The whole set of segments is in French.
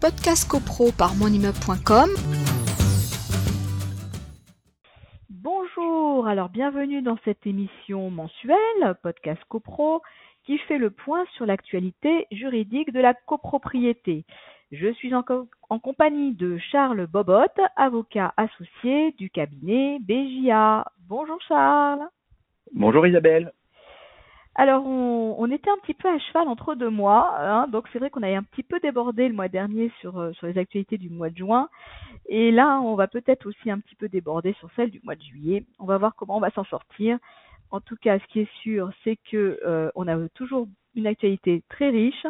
Podcast CoPro par monimmeuble.com. Bonjour, alors bienvenue dans cette émission mensuelle, Podcast CoPro, qui fait le point sur l'actualité juridique de la copropriété. Je suis en, en, compagnie de Charles Bobot, avocat associé du cabinet BJA. Bonjour Charles. Bonjour Isabelle. Alors, on, était un petit peu à cheval entre deux mois, hein, donc c'est vrai qu'on avait un petit peu débordé le mois dernier sur, euh, sur les actualités du mois de juin, et là, on va peut-être aussi un petit peu déborder sur celle du mois de juillet. On va voir comment on va s'en sortir. En tout cas, ce qui est sûr, c'est que euh, on a toujours une actualité très riche,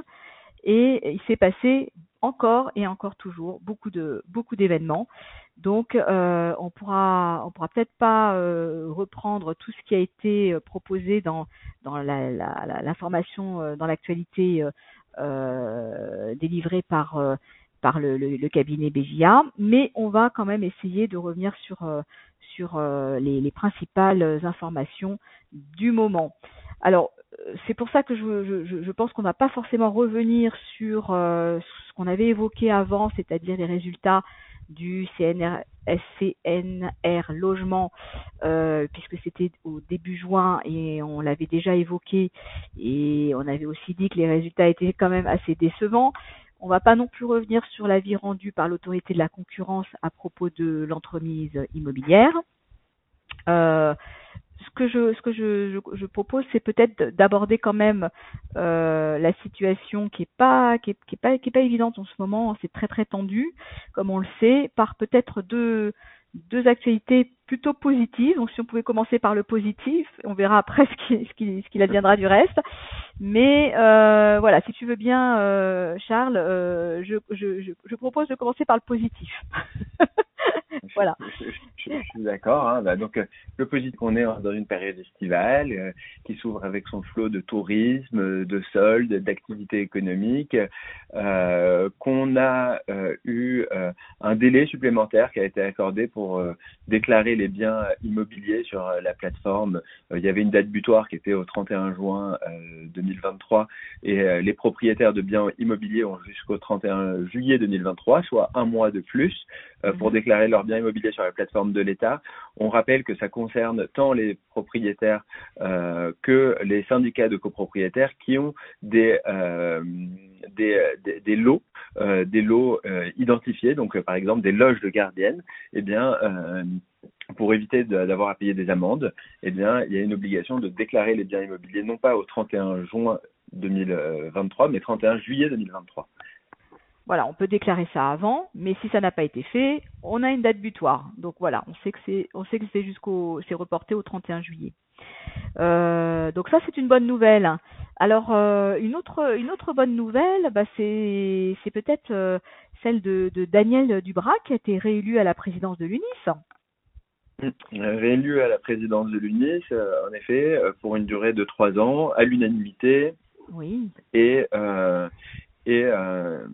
et il s'est passé encore et encore toujours beaucoup de beaucoup d'événements. Donc euh, on pourra on pourra peut-être pas euh, reprendre tout ce qui a été euh, proposé dans dans l'information la, la, dans l'actualité euh, délivrée par par le, le, cabinet BJA, mais on va quand même essayer de revenir sur sur les, les principales informations du moment. Alors c'est pour ça que je, je, je pense qu'on ne va pas forcément revenir sur euh, ce qu'on avait évoqué avant, c'est-à-dire les résultats du CNR, SCNR logement, euh, puisque c'était au début juin et on l'avait déjà évoqué et on avait aussi dit que les résultats étaient quand même assez décevants. On ne va pas non plus revenir sur l'avis rendu par l'autorité de la concurrence à propos de l'entremise immobilière. Euh, que je ce que je, je, je propose c'est peut-être d'aborder quand même euh, la situation qui est pas qui est, qui est, pas qui est pas évidente en ce moment. C'est très très tendu comme on le sait par peut-être deux deux actualités plutôt positives. Donc si on pouvait commencer par le positif on verra après ce qui ce qui, ce qu'il adviendra du reste. Mais euh, voilà si tu veux bien euh, Charles euh, je, je, je, je propose de commencer par le positif voilà. Je, je, je suis d'accord. Hein. Bah, donc, le positif qu'on est dans une période estivale euh, qui s'ouvre avec son flot de tourisme, de soldes, d'activités économiques, euh, qu'on a euh, eu euh, un délai supplémentaire qui a été accordé pour euh, déclarer les biens immobiliers sur euh, la plateforme. il y avait une date butoir qui était au 31 juin 2023 et les propriétaires de biens immobiliers ont jusqu'au 31 juillet 2023, soit un mois de plus pour mhm. déclarer leurs biens immobiliers sur la plateforme de l'État. On rappelle que ça concerne tant les propriétaires euh, que les syndicats de copropriétaires qui ont des, lots, euh, des lots euh, identifiés, donc par exemple des loges de gardiennes, eh bien pour éviter d'avoir à payer des amendes, eh il y a une obligation de déclarer les biens immobiliers non pas au 31 juin 2023, mais 31 juillet 2023. Voilà, on peut déclarer ça avant, mais si ça n'a pas été fait, on a une date butoir. Donc voilà, on sait que c'est, on sait que c'est jusqu'au, c'est reporté au 31 juillet. Euh, donc ça c'est une bonne nouvelle. Alors euh, une autre, une autre bonne nouvelle, bah, c'est, c'est peut-être euh, celle de, de, Daniel Dubras qui a été réélu à la présidence de l'UNIS. Mmh. Réélu à la présidence de l'UNIS, en effet, pour une durée de trois ans, à l'unanimité. Oui. Et et, euh,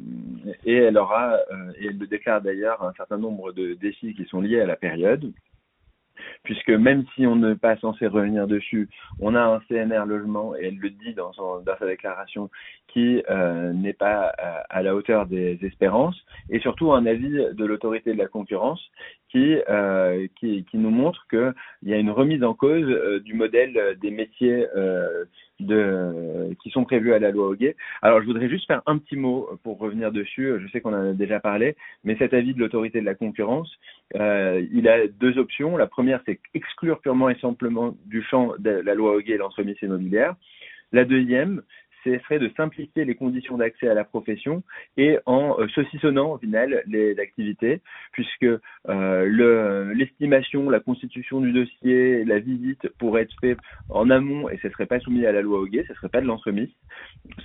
et elle aura, euh, et elle le déclare d'ailleurs, un certain nombre de défis qui sont liés à la période, puisque même si on n'est pas censé revenir dessus, on a un CNR logement, et elle le dit dans, son, dans sa déclaration, qui euh, n'est pas à, à, la hauteur des espérances, et surtout un avis de l'autorité de la concurrence qui, euh, qui, nous montre qu'il y a une remise en cause euh, du modèle des métiers euh, qui sont prévus à la loi Hoguet. Alors, je voudrais juste faire un petit mot pour revenir dessus. Je sais qu'on en a déjà parlé, mais cet avis de l'autorité de la concurrence, euh, il a deux options. La première, c'est exclure purement et simplement du champ de la loi Hoguet l'entremise immobilière. La deuxième, ce serait de simplifier les conditions d'accès à la profession et en euh, saucissonnant au final les activités, puisque euh, l'estimation, la constitution du dossier, la visite pourraient être faits en amont et ce ne serait pas soumis à la loi Hoguet, ce ne serait pas de l'entremise.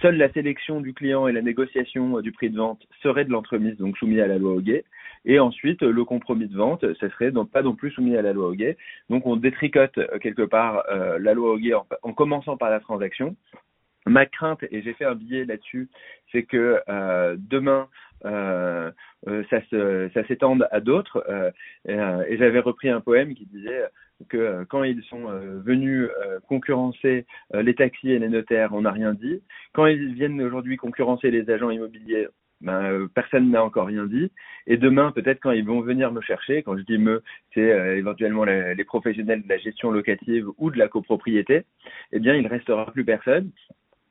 Seule la sélection du client et la négociation euh, du prix de vente seraient de l'entremise, donc soumis à la loi Hoguet. Et ensuite, le compromis de vente, ce serait donc pas non plus soumis à la loi Hoguet. Donc on détricote quelque part la loi Hoguet en, en commençant par la transaction Ma crainte, et j'ai fait un billet là-dessus, c'est que euh, demain, euh, euh, ça, s'étende à d'autres. Et j'avais repris un poème qui disait que quand ils sont venus concurrencer les taxis et les notaires, on n'a rien dit. Quand ils viennent aujourd'hui concurrencer les agents immobiliers, ben, personne n'a encore rien dit. Et demain, peut-être quand ils vont venir me chercher, quand je dis me, c'est éventuellement les professionnels de la gestion locative ou de la copropriété, eh bien, il restera plus personne.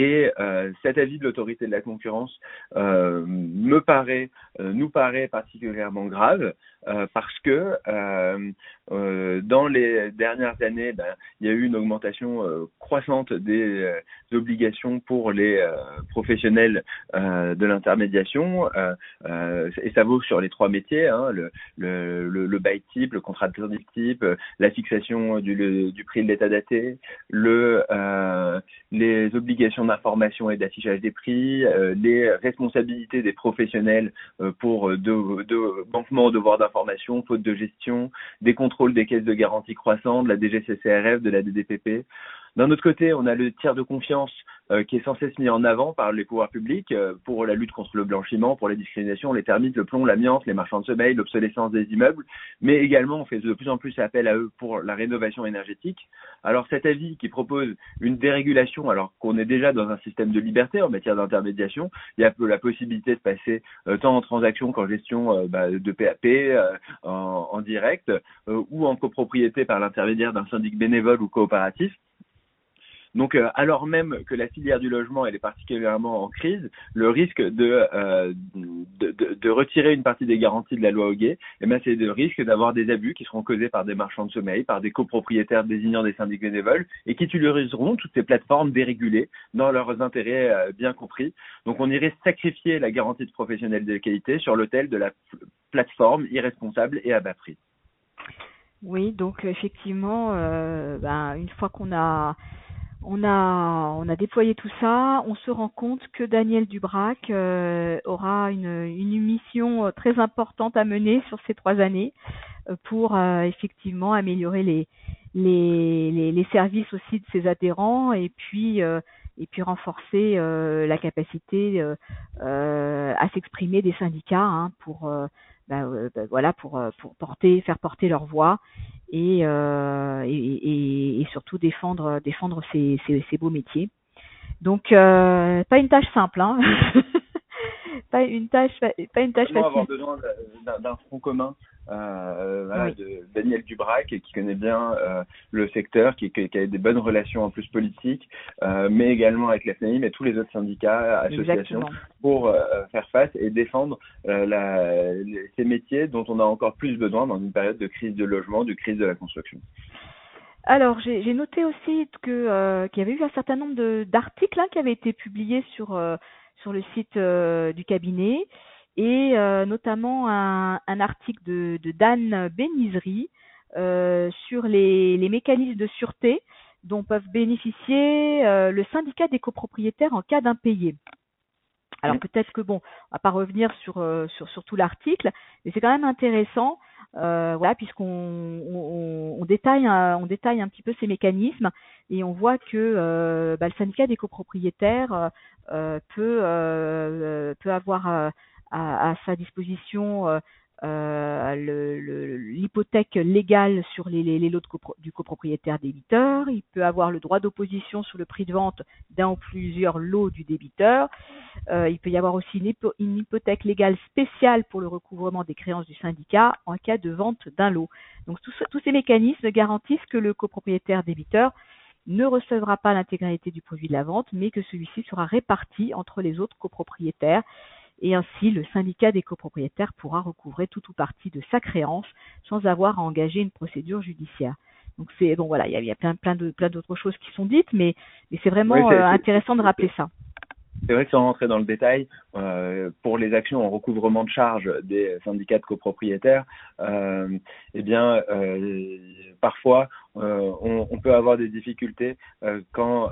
Et euh, cet avis de l'autorité de la concurrence euh, me paraît, euh, nous paraît particulièrement grave parce que dans les dernières années, ben, il y a eu une augmentation croissante des obligations pour les professionnels de l'intermédiation. Et ça vaut sur les trois métiers, hein, le, le, bail type, le contrat de type, la fixation du, prix de l'état daté, le, les obligations d'information et d'affichage des prix, euh, les responsabilités des professionnels euh, pour de, de manquement devoir d'information, faute de gestion, des contrôles des caisses de garantie croissantes, de la DGCCRF, de la DDPP. D'un autre côté, on a le tiers de confiance euh, qui est sans cesse mis en avant par les pouvoirs publics euh, pour la lutte contre le blanchiment, pour les discriminations, les termites, le plomb, l'amiante, les marchands de sommeil, l'obsolescence des immeubles, mais également on fait de plus en plus appel à eux pour la rénovation énergétique. Alors cet avis qui propose une dérégulation, alors qu'on est déjà dans un système de liberté en matière d'intermédiation, il y a la possibilité de passer euh, tant en transaction qu'en gestion bah, de PAP en, en, direct ou en copropriété par l'intermédiaire d'un syndic bénévole ou coopératif. Donc, euh, alors même que la filière du logement est particulièrement en crise, le risque de, euh, de, retirer une partie des garanties de la loi Hoguet, eh ben, c'est le risque d'avoir des abus qui seront causés par des marchands de sommeil, par des copropriétaires désignant des syndics bénévoles et qui utiliseront toutes ces plateformes dérégulées dans leurs intérêts euh, bien compris. Donc, on irait sacrifier la garantie de professionnel de qualité sur l'autel de la plateforme irresponsable et à bas prix. Oui, donc effectivement, ben, une fois qu'on a on a, on a déployé tout ça. On se rend compte que Daniel Dubrac euh, aura une, une mission euh, très importante à mener sur ces trois années euh, pour effectivement améliorer les, les, les, services aussi de ses adhérents et puis et puis renforcer la capacité à s'exprimer des syndicats hein, pour bah, bah, voilà pour, pour porter faire porter leur voix euh, et, et, et, surtout défendre défendre ces, ces, ces beaux métiers. Donc euh, pas une tâche simple, hein. pas une tâche pas une tâche facile. avoir besoin d'un front commun? Euh, voilà, de Daniel Dubrac qui connaît bien euh, le secteur, qui, qui, a des bonnes relations en plus politiques, euh, mais également avec la FNAIM et tous les autres syndicats, associations, pour euh, faire face et défendre euh, la, ces métiers dont on a encore plus besoin dans une période de crise de logement, de crise de la construction. Alors, j'ai noté aussi que qu'il y avait eu un certain nombre d'articles hein, qui avaient été publiés sur sur le site du cabinet et euh, notamment un, un, article de, de Dan Benizri euh, sur les, les, mécanismes de sûreté dont peuvent bénéficier euh, le syndicat des copropriétaires en cas d'impayé. Alors peut-être que bon, on va pas revenir sur euh, sur, sur tout l'article, mais c'est quand même intéressant, euh, voilà, puisqu'on on, on, détaille un, on détaille un petit peu ces mécanismes et on voit que bah, le syndicat des copropriétaires peut peut avoir à, sa disposition euh, euh, l'hypothèque légale sur les, lots du copropriétaire débiteur, il peut avoir le droit d'opposition sur le prix de vente d'un ou plusieurs lots du débiteur, euh, il peut y avoir aussi une, hypothèque légale spéciale pour le recouvrement des créances du syndicat en cas de vente d'un lot. Donc tous ces mécanismes garantissent que le copropriétaire débiteur ne recevra pas l'intégralité du produit de la vente, mais que celui-ci sera réparti entre les autres copropriétaires et ainsi le syndicat des copropriétaires pourra recouvrer tout ou partie de sa créance sans avoir à engager une procédure judiciaire. Donc c'est bon voilà, il y a, plein plein de plein d'autres choses qui sont dites, mais mais c'est vraiment euh, intéressant de rappeler ça. C'est vrai que sans rentrer dans le détail, euh, pour les actions en recouvrement de charges des syndicats de copropriétaires, euh, eh bien, euh, parfois, euh, on, on, peut avoir des difficultés quand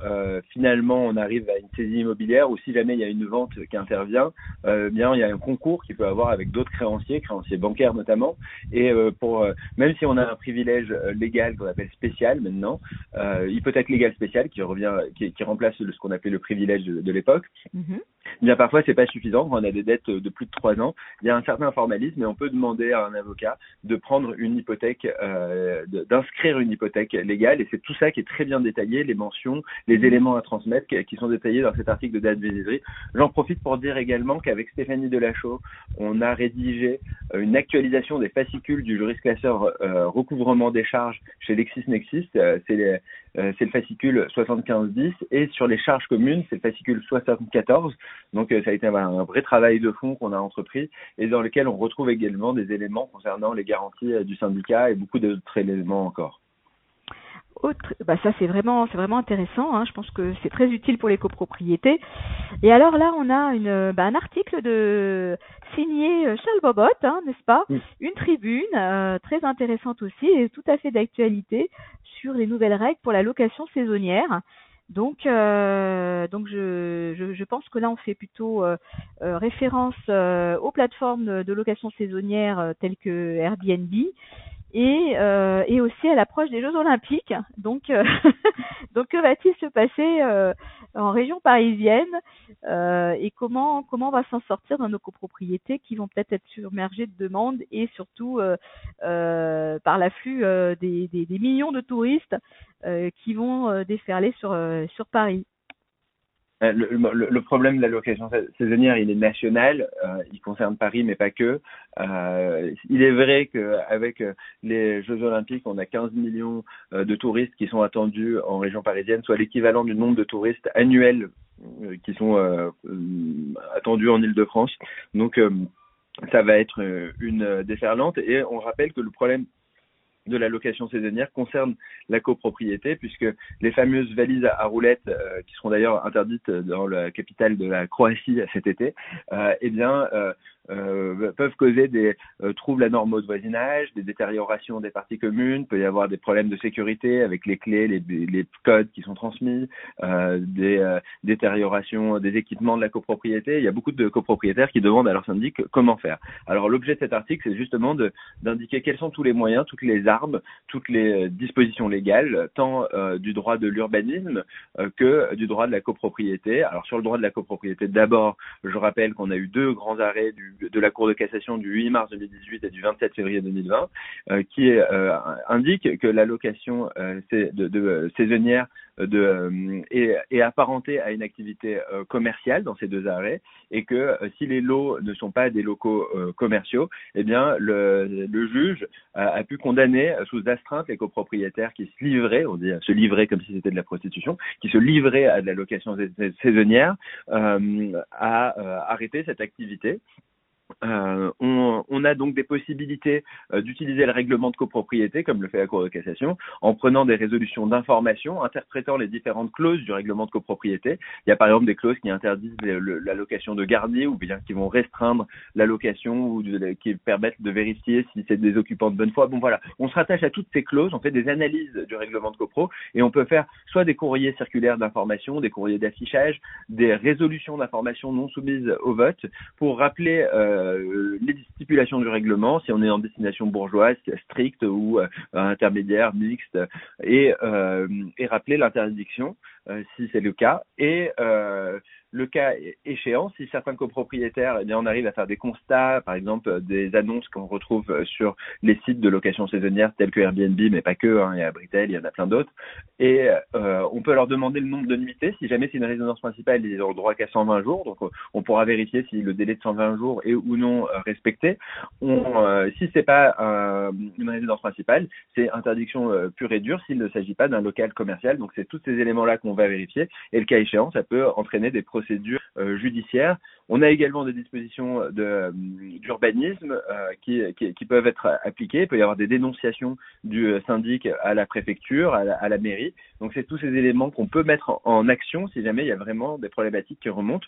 finalement on arrive à une saisie immobilière ou si jamais il y a une vente qui intervient, eh bien il y a un concours qu'il peut avoir avec d'autres créanciers, créanciers bancaires notamment, et pour même si on a un privilège légal qu'on appelle spécial maintenant, hypothèque légale spéciale qui revient, qui, qui remplace ce qu'on appelait le privilège de, de l'époque, mm-hmm. bien parfois c'est pas suffisant on a des dettes de plus de trois ans. Il y a un certain formalisme et on peut demander à un avocat de prendre une hypothèque, euh, d'inscrire une hypothèque légale et c'est tout ça qui est très bien détaillé, les mentions, les éléments à transmettre qui sont détaillés dans cet article de date visiserie. J'en profite pour dire également qu'avec Stéphanie Delachaux, on a rédigé une actualisation des fascicules du juriste classeur euh, recouvrement des charges chez LexisNexis. Euh, c'est euh, c'est le fascicule 7510 et sur les charges communes, c'est le fascicule 74. Donc euh, ça a été un, vrai travail de fond qu'on a entrepris et dans lequel on retrouve également des éléments concernant les garanties euh, du syndicat et beaucoup d'autres éléments encore. Bah ça c'est vraiment c'est vraiment intéressant. Hein. Je pense que c'est très utile pour les copropriétés. Et alors là on a bah, un article de signé Charles Bobot, hein, n'est-ce pas Une tribune très intéressante aussi et tout à fait d'actualité sur les nouvelles règles pour la location saisonnière. Donc, euh, donc je, je, pense que là, on fait plutôt euh, euh, référence aux plateformes de location saisonnière telles que Airbnb et, et aussi à l'approche des Jeux Olympiques. Donc, donc que va-t-il se passer en région parisienne euh, et comment comment on va s'en sortir dans nos copropriétés qui vont peut-être être submergées de demandes et surtout euh, euh, par l'afflux des, des, des, millions de touristes qui vont déferler sur sur Paris. Le, le, problème de la location saisonnière, il est national, il concerne Paris, mais pas que. Euh, il est vrai qu'avec les Jeux Olympiques, on a 15 millions de touristes qui sont attendus en région parisienne, soit l'équivalent du nombre de touristes annuels euh, qui sont euh, euh, attendus en Ile-de-France. Donc, ça va être une déferlante. Et on rappelle que le problème de la location saisonnière concerne la copropriété, puisque les fameuses valises à roulettes, qui seront d'ailleurs interdites dans la capitale de la Croatie cet été, eh bien, euh, peuvent causer des euh, troubles anormaux de voisinage, des détériorations des parties communes, peut y avoir des problèmes de sécurité avec les clés, les, les codes qui sont transmis, euh, des euh, détériorations des équipements de la copropriété. Il y a beaucoup de copropriétaires qui demandent à leur syndic comment faire. Alors l'objet de cet article, c'est justement d'indiquer quels sont tous les moyens, toutes les armes, toutes les dispositions légales, tant du droit de l'urbanisme que du droit de la copropriété. Alors sur le droit de la copropriété, d'abord, je rappelle qu'on a eu deux grands arrêts de la Cour de cassation du 8 mars 2018 et du 27 février 2020, euh, qui euh, indique que l'allocation euh, de, de, saisonnière de, est, est, apparentée à une activité commerciale dans ces deux arrêts et que si les lots ne sont pas des locaux commerciaux, eh bien le, le juge a, pu condamner sous astreinte les copropriétaires qui se livraient, on dit se livraient comme si c'était de la prostitution, qui se livraient à de la location saisonnière, à arrêter cette activité euh, on, on, a donc des possibilités euh, d'utiliser le règlement de copropriété, comme le fait la Cour de cassation, en prenant des résolutions d'information, interprétant les différentes clauses du règlement de copropriété. Il y a par exemple des clauses qui interdisent l'allocation de gardier ou bien qui vont restreindre l'allocation ou qui permettent de vérifier si c'est des occupants de bonne foi. Bon voilà, on se rattache à toutes ces clauses, on fait des analyses du règlement de copro et on peut faire soit des courriers circulaires d'information, des courriers d'affichage, des résolutions d'information non soumises au vote pour rappeler euh, euh, les stipulations du règlement, si on est en destination bourgeoise, stricte ou euh, intermédiaire, mixte, et, euh, et rappeler l'interdiction si c'est le cas, et le cas échéant, si certains copropriétaires, eh bien, on arrive à faire des constats, par exemple des annonces qu'on retrouve sur les sites de location saisonnière tels que Airbnb, mais pas que, hein, il y a Britel, il y en a plein d'autres, et euh, on peut leur demander le nombre de nuitées. Si jamais c'est une résidence principale, ils ont le droit qu'à 120 jours, donc on pourra vérifier si le délai de 120 jours est ou non euh, respecté. On, euh, si c'est pas une résidence principale, c'est interdiction pure et dure s'il ne s'agit pas d'un local commercial. Donc c'est tous ces éléments-là qu'on va vérifier, et le cas échéant, ça peut entraîner des euh, judiciaires. On a également des dispositions euh, d'urbanisme euh, qui, qui, peuvent être appliquées. Il peut y avoir des dénonciations du syndic à la préfecture, à la, à la mairie. Donc c'est tous ces éléments qu'on peut mettre en action si jamais il y a vraiment des problématiques qui remontent.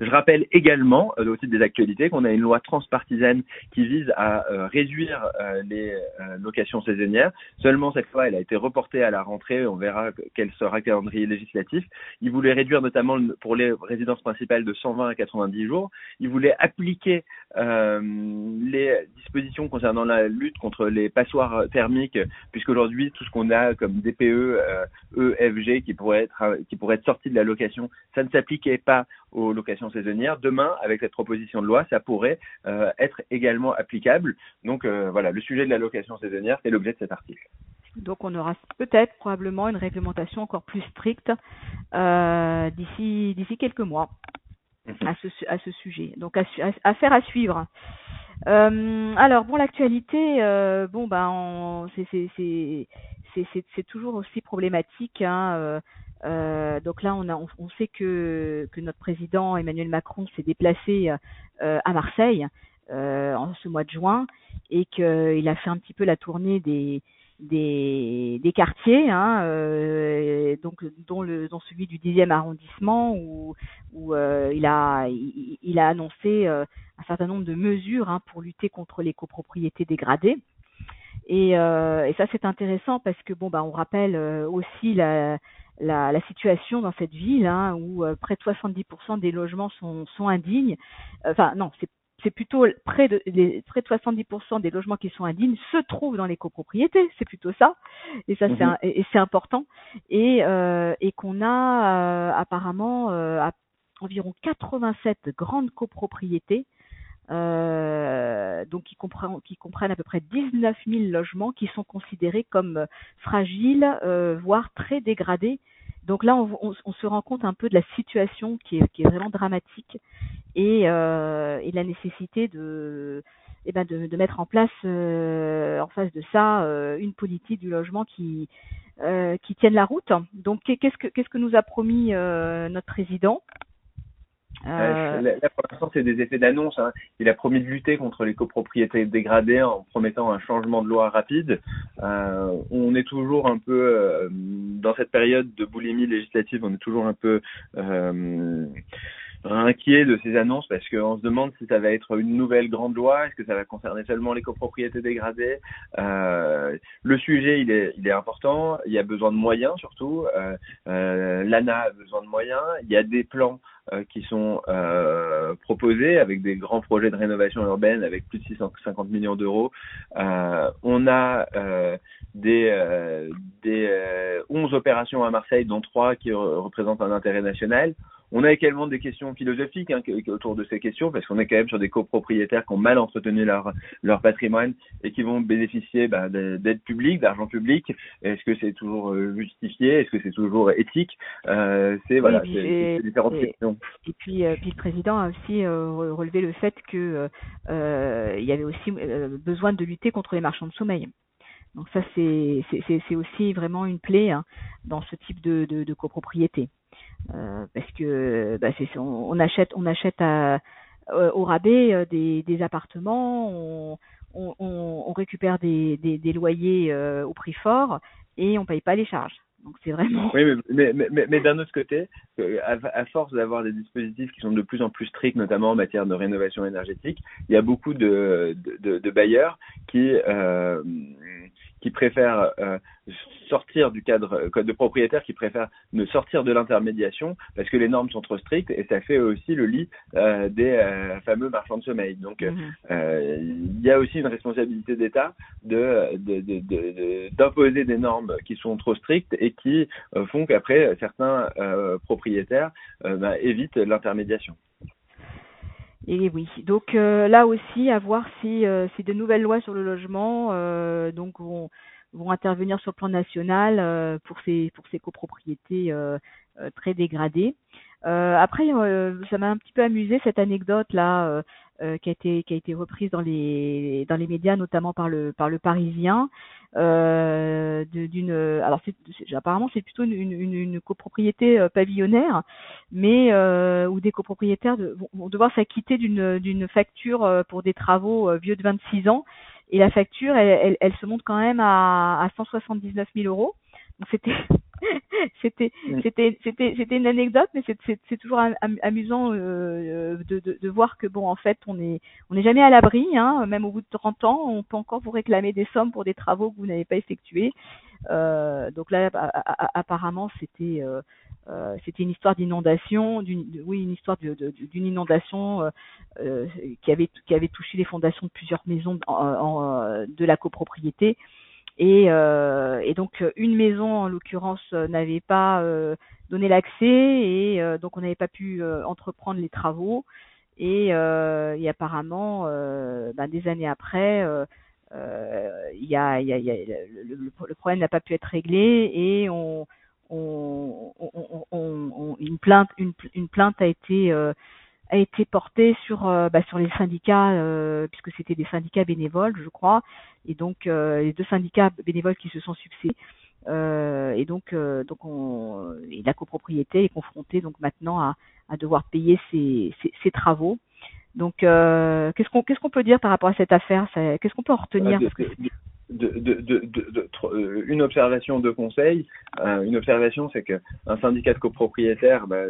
Je rappelle également, euh, au titre des actualités, qu'on a une loi transpartisane qui vise à euh, réduire euh, les locations saisonnières. Seulement, cette fois, elle a été reportée à la rentrée. On verra quel sera le calendrier législatif. Il voulait réduire notamment pour les résidences principales de 120 à 90 jours. Il voulait appliquer les dispositions concernant la lutte contre les passoires thermiques, puisqu'aujourd'hui, tout ce qu'on a comme DPE, EFG qui pourrait être qui pourrait être sorti de la location, ça ne s'appliquait pas aux locations location saisonnière, demain, avec cette proposition de loi, ça pourrait être également applicable. Donc voilà, le sujet de la location saisonnière, c'est l'objet de cet article. Donc on aura peut-être probablement une réglementation encore plus stricte d'ici d'ici quelques mois mhm. à ce à ce sujet. Donc à, à, faire à suivre. Euh, alors bon, l'actualité, euh, bon ben, c'est toujours aussi problématique. Hein, euh, euh, donc là, on, sait que, notre président Emmanuel Macron s'est déplacé euh, à Marseille en ce mois de juin et qu'il a fait un petit peu la tournée des quartiers, hein, euh, donc dont, celui du 10e arrondissement où, euh, il, a, annoncé euh, un certain nombre de mesures hein, pour lutter contre les copropriétés dégradées. Et, euh, et ça c'est intéressant parce que bon bah on rappelle aussi la, la, la, situation dans cette ville hein, où près de 70% des logements sont, sont indignes. Enfin non, c'est c'est plutôt près de, les, près de 70% des logements qui sont indignes se trouvent dans les copropriétés, c'est plutôt ça, et ça c'est mhm. et, c'est important, et, euh, et qu'on a euh, apparemment euh, environ 87 grandes copropriétés, euh, donc qui comprennent, qui comprennent à peu près 19 000 logements qui sont considérés comme fragiles, euh, voire très dégradés donc là, on, se rend compte un peu de la situation qui est, vraiment dramatique et, euh, et la nécessité de, eh ben de, mettre en place euh, en face de ça euh, une politique du logement qui qui tienne la route. Donc qu'est-ce que qu'est-ce que nous a promis notre président? Euh... Là, pour l'instant, c'est des effets d'annonce. Hein. Il a promis de lutter contre les copropriétés dégradées en promettant un changement de loi rapide. Euh, on est toujours un peu euh, dans cette période de boulimie législative. On est toujours un peu euh, inquiet de ces annonces parce qu'on se demande si ça va être une nouvelle grande loi, est-ce que ça va concerner seulement les copropriétés dégradées? Euh, le sujet, il est, il est important. Il y a besoin de moyens surtout. Euh, euh, L'ANA a besoin de moyens. Il y a des plans qui sont euh, proposés avec des grands projets de rénovation urbaine avec plus de 650 millions d'euros. Euh, on a des, des 11 opérations à Marseille, dont trois qui représentent un intérêt national. On a également des questions philosophiques hein, autour de ces questions, parce qu'on est quand même sur des copropriétaires qui ont mal entretenu leur, leur patrimoine et qui vont bénéficier bah, d'aide publique, d'argent public. Est-ce que c'est toujours justifié? Est-ce que c'est toujours éthique? Euh, C'est voilà, c'est différentes questions. Et puis, euh, puis le président a aussi euh, relevé le fait que euh, il y avait aussi besoin de lutter contre les marchands de sommeil. Donc ça, c'est c'est aussi vraiment une plaie hein, dans ce type de, de, de copropriété, parce que bah, c'est on, achète on achète à, au rabais des, des appartements, on, récupère des, loyers au prix fort et on paye pas les charges. Donc c'est vraiment. Oui, mais, d'un autre côté, euh, à, force d'avoir des dispositifs qui sont de plus en plus stricts, notamment en matière de rénovation énergétique, il y a beaucoup de, bailleurs qui euh, qui préfèrent euh, sortir du cadre code de propriétaire, qui préfèrent ne sortir de l'intermédiation parce que les normes sont trop strictes et ça fait aussi le lit euh, des euh, fameux marchands de sommeil. Donc mhm. il y a aussi une responsabilité d'État de, d'imposer de, de, des normes qui sont trop strictes et qui font qu'après certains propriétaires bah, évitent l'intermédiation. Et oui, donc euh, là aussi, à voir si, euh, si de nouvelles lois sur le logement euh, donc vont, vont intervenir sur le plan national pour ces pour ces copropriétés très dégradées. après, ça m'a un petit peu amusé cette anecdote là qui a été qui a été reprise dans les dans les médias, notamment par le par le Parisien, euh, d'une alors c'est, apparemment c'est plutôt une, une, une copropriété euh, pavillonnaire mais euh, où des copropriétaires de, vont devoir s'acquitter d'une d'une facture euh, pour des travaux vieux de 26 ans. Et la facture elle, elle, elle se monte quand même à, à 179 000 euros. Donc c'était c'était c'était c'était c'était une anecdote mais c'est c'est toujours amusant euh, de, de, de voir que bon en fait on est on n'est jamais à l'abri hein, même au bout de 30 ans on peut encore vous réclamer des sommes pour des travaux que vous n'avez pas effectués. Euh, donc là apparemment c'était euh, euh, c'était une histoire d'inondation, d'une oui une histoire d'une inondation euh, qui avait qui avait touché les fondations de plusieurs maisons en, de la copropriété et, euh, et donc une maison en l'occurrence n'avait pas euh, donné l'accès et donc on n'avait pas pu entreprendre les travaux. Et, et apparemment, ben, des années après, le, problème n'a pas pu être réglé et on, on, on, une plainte, une, une plainte a été a été portée sur euh, bah, sur les syndicats euh, puisque c'était des syndicats bénévoles je crois. Et donc euh, les deux syndicats bénévoles qui se sont succédés et donc donc on et la copropriété est confrontée donc maintenant à, à devoir payer ses, ses, travaux. Donc qu'est-ce qu'on qu'est-ce qu'on peut dire par rapport à cette affaire? Qu'est-ce qu'on peut en retenir? De, de, de, de, euh, une observation de conseil. Euh, une observation, c'est qu'un syndicat de copropriétaires, bah,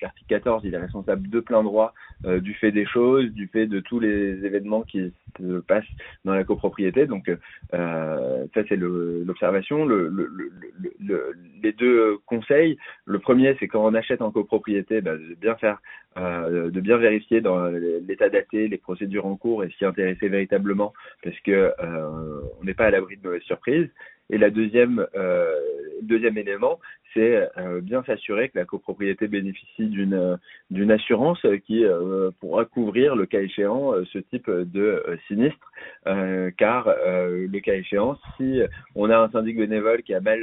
l'article 14, il est responsable de plein droit euh, du fait des choses, du fait de tous les événements qui se passent dans la copropriété. Donc, euh, ça, c'est l'observation. Le, le, le, les deux conseils, le premier, c'est quand on achète en copropriété, bah, de bien faire, de bien vérifier dans l'état daté, les procédures en cours et s'y intéresser véritablement, parce que on n'est pas à l'abri de mauvaises surprises. Et la deuxième, euh, deuxième élément, c'est euh, bien s'assurer que la copropriété bénéficie d'une d'une assurance qui euh, pourra couvrir le cas échéant ce type de sinistre, car le cas échéant, si on a un syndic bénévole qui a mal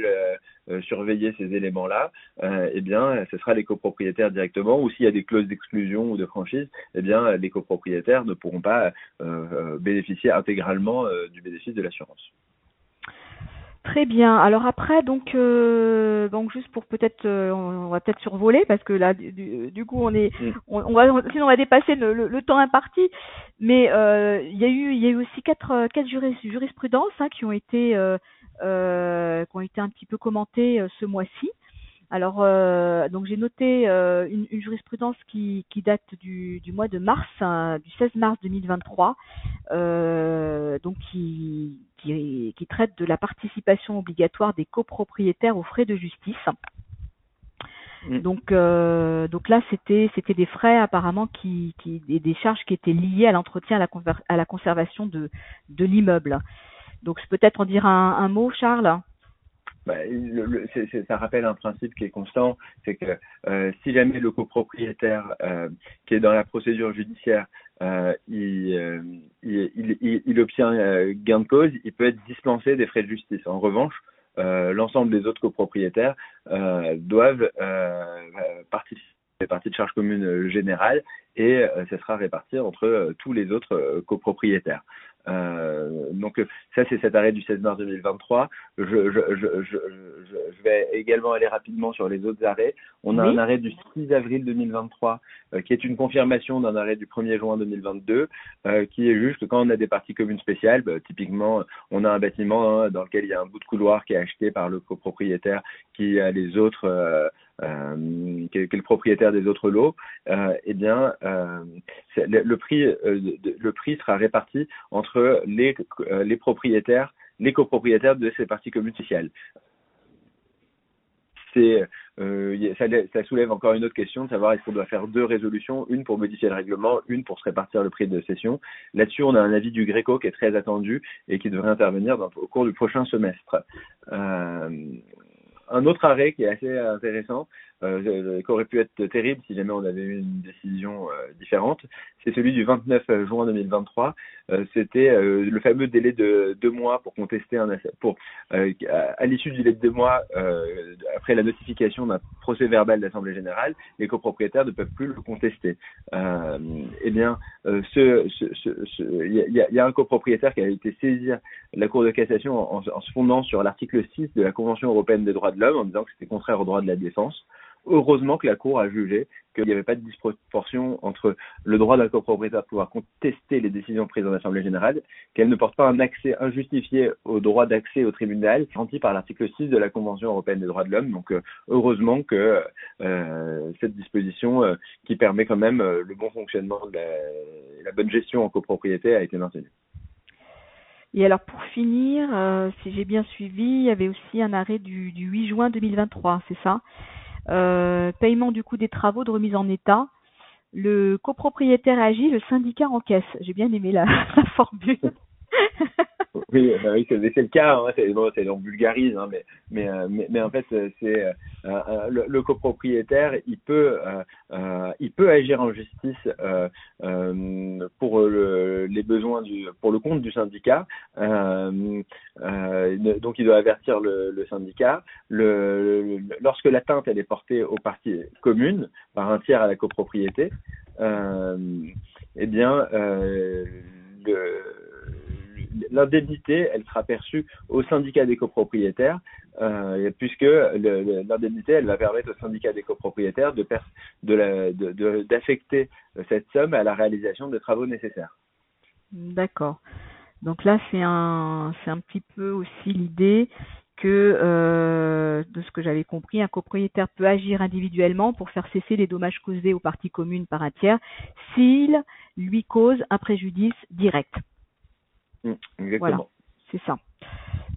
surveillé ces éléments-là, eh bien, ce sera les copropriétaires directement, ou s'il y a des clauses d'exclusion ou de franchise, eh bien, les copropriétaires ne pourront pas bénéficier intégralement du bénéfice de l'assurance. Très bien. Alors après, donc, euh, donc juste pour peut-être, euh, on va peut-être survoler parce que là, du, coup, on est, mm. on, va, sinon on va dépasser le, le, temps imparti. Mais euh, il y a eu, il y a eu aussi quatre, quatre jurisprudences hein, qui ont été, euh, qui ont été un petit peu commentées ce mois-ci. Alors, euh, donc j'ai noté euh, une, une, jurisprudence qui, qui date du, du, mois de mars, hein, du 16 mars 2023, euh, donc qui, qui, qui, traite de la participation obligatoire des copropriétaires aux frais de justice. Mm. Donc, euh, donc là, c'était c'était des frais apparemment qui, qui des, charges qui étaient liées à l'entretien, à la, à la conservation de, de l'immeuble. Donc, je peux peut-être en dire un, un mot, Charles? Bah, le, ça rappelle un principe qui est constant, c'est que euh, si jamais le copropriétaire euh, qui est dans la procédure judiciaire, euh, il, euh, il, il, il, obtient euh, gain de cause, il peut être dispensé des frais de justice. En revanche, l'ensemble des autres copropriétaires doivent participer à partie de charges communes générales et ce sera réparti entre tous les autres copropriétaires. Euh, donc ça c'est cet arrêt du 16 mars 2023. Je, je, je, je, je vais également aller rapidement sur les autres arrêts. On a un arrêt du 6 avril 2023 euh, qui est une confirmation d'un arrêt du 1er juin 2022 euh, qui est juste que quand on a des parties communes spéciales, bah, typiquement on a un bâtiment hein, dans lequel il y a un bout de couloir qui est acheté par le copropriétaire qui a les autres euh, euh, qui, est, le propriétaire des autres lots, euh, eh bien, euh, le, prix, le prix sera réparti entre les, les propriétaires, les copropriétaires de ces parties communes sociales euh, ça, soulève encore une autre question de savoir est-ce qu'on doit faire deux résolutions, une pour modifier le règlement, une pour se répartir le prix de cession. Là-dessus, on a un avis du Gréco qui est très attendu et qui devrait intervenir au cours du prochain semestre. Euh, un autre arrêt qui est assez intéressant, euh, euh, qui aurait pu être terrible si jamais on avait eu une décision euh, différente, c'est celui du 29 juin 2023. Euh, C'était euh, le fameux délai de deux mois pour contester un pour à l'issue du délai de deux mois après la notification d'un procès verbal d'assemblée générale, les copropriétaires ne peuvent plus le contester. eh bien, il y a, un copropriétaire qui a été saisi la Cour de cassation en, se fondant sur l'article 6 de la Convention européenne des droits de l'homme en disant que c'était contraire aux droits de la défense. Heureusement que la Cour a jugé qu'il n'y avait pas de disproportion entre le droit d'un copropriétaire de pouvoir contester les décisions prises en Assemblée générale, qu'elle ne porte pas un accès injustifié au droit d'accès au tribunal, garanti par l'article 6 de la Convention européenne des droits de l'homme. Donc, euh, heureusement que euh, cette disposition euh, qui permet quand même le bon fonctionnement de la, bonne gestion en copropriété a été maintenue. Et alors pour finir, si j'ai bien suivi, il y avait aussi un arrêt du, du 8 juin 2023, c'est ça? Paiement du coût des travaux de remise en état. Le copropriétaire agit, le syndicat encaisse. J'ai bien aimé la, formule. Oui, bah oui c'est le cas. Hein, c'est bon, on vulgarise, hein, euh, mais, en fait, euh, euh, le, copropriétaire, euh, il peut agir en justice pour le, les besoins du pour le compte du syndicat. Donc, il doit avertir le, syndicat. Lorsque l'atteinte est portée aux parties communes par un tiers à la copropriété, eh bien le l'indemnité, elle sera perçue au syndicat des copropriétaires, euh, puisque l'indemnité, elle va permettre au syndicat des copropriétaires de d'affecter de, cette somme à la réalisation des travaux nécessaires. D'accord. Donc là, c'est un, c'est un petit peu aussi l'idée que, euh, de ce que j'avais compris, un copropriétaire peut agir individuellement pour faire cesser les dommages causés aux parties communes par un tiers s'il lui cause un préjudice direct. Mm, exactement. Voilà, c'est ça.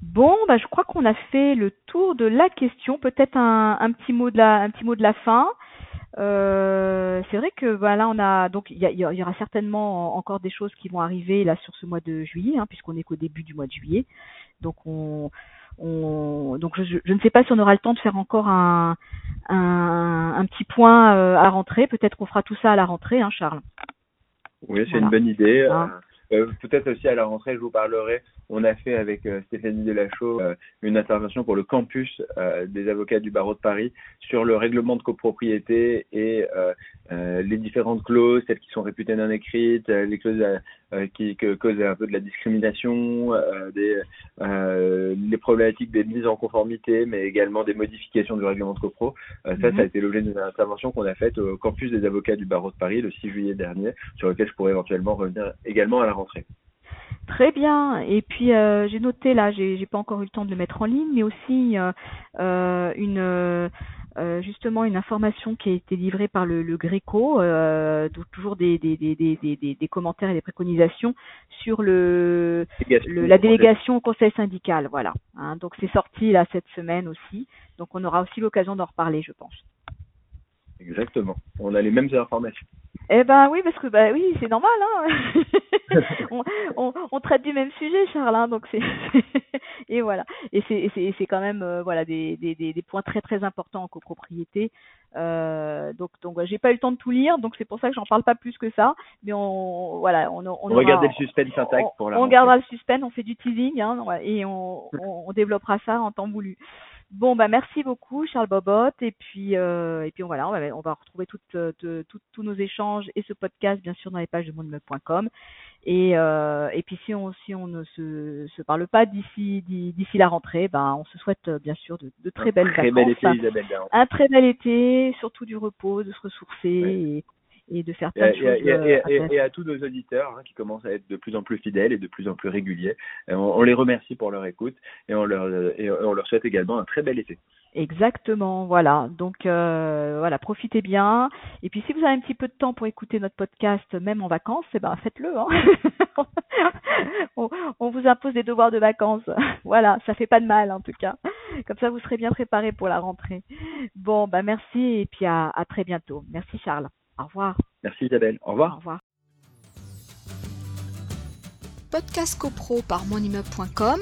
Bon, bah, je crois qu'on a fait le tour de la question. Peut-être un, un, petit mot de la, un petit mot de la fin. Euh, c'est vrai que voilà, on a donc il y, y, aura certainement encore des choses qui vont arriver là sur ce mois de juillet, hein, puisqu'on est qu'au début du mois de juillet. Donc on, on donc je, je, ne sais pas si on aura le temps de faire encore un, un, un petit point euh, à la rentrée. Peut-être qu'on fera tout ça à la rentrée, hein, Charles. Oui, c'est une bonne idée. Hein. Euh, peut-être aussi à la rentrée, je vous parlerai. On a fait avec euh, Stéphanie Delachaux euh, une intervention pour le campus des avocats du barreau de Paris sur le règlement de copropriété et les différentes clauses, celles qui sont réputées non écrites, les clauses qui, causent un peu de la discrimination, des, les problématiques des mises en conformité, mais également des modifications du règlement de copro. Ça, ça a mhm. été l'objet d'une intervention qu'on a faite au campus des avocats du barreau de Paris le 6 juillet dernier, sur lequel je pourrais éventuellement revenir également à la rentrée. Très bien. Et puis euh, j'ai noté là, j'ai, j'ai pas encore eu le temps de le mettre en ligne, mais aussi euh, euh une euh, justement une information qui a été livrée par le, le Gréco, toujours des, des, des, des, des commentaires et des préconisations sur le, le la délégation au conseil syndical. Voilà. Hein, donc c'est sorti là cette semaine aussi. Donc on aura aussi l'occasion d'en reparler, je pense. Exactement. On a les mêmes informations. Eh ben oui, parce que bah oui, c'est normal. Hein on, on, on, traite du même sujet, Charles. Hein, donc c'est et voilà. Et c'est c'est quand même euh, voilà des, des, des, points très très importants en copropriété. Euh, donc donc j'ai pas eu le temps de tout lire, donc c'est pour ça que j'en parle pas plus que ça. Mais on voilà, on on, on le suspense intact pour la. On gardera le suspense, on fait du teasing hein, et on, on, on développera ça en temps voulu. Bon, bah merci beaucoup Charles Bobot et puis euh, et puis voilà, on va, on va retrouver toutes, euh, tous nos échanges et ce podcast bien sûr dans les pages de mondemeuble.com et euh, et puis si on si on ne se, se parle pas d'ici d'ici la rentrée, ben on se souhaite euh, bien sûr de, de très belles très vacances, été, Isabelle, un très bel été, surtout du repos, de se ressourcer et et de faire plein de choses. Euh, et, à tous nos auditeurs hein, qui commencent à être de plus en plus fidèles et de plus en plus réguliers. On, les remercie pour leur écoute et on leur, et on leur souhaite également un très bel été. Exactement, voilà. Donc euh, voilà, profitez bien. Et puis si vous avez un petit peu de temps pour écouter notre podcast, même en vacances, eh ben faites-le. Hein. on, on, vous impose des devoirs de vacances. voilà, ça fait pas de mal en tout cas. Comme ça, vous serez bien préparés pour la rentrée. Bon, bah merci et puis à, à très bientôt. Merci Charles. Au revoir. Merci Isabelle. Au revoir. Au revoir. Podcast CoPro par monimmeuble.com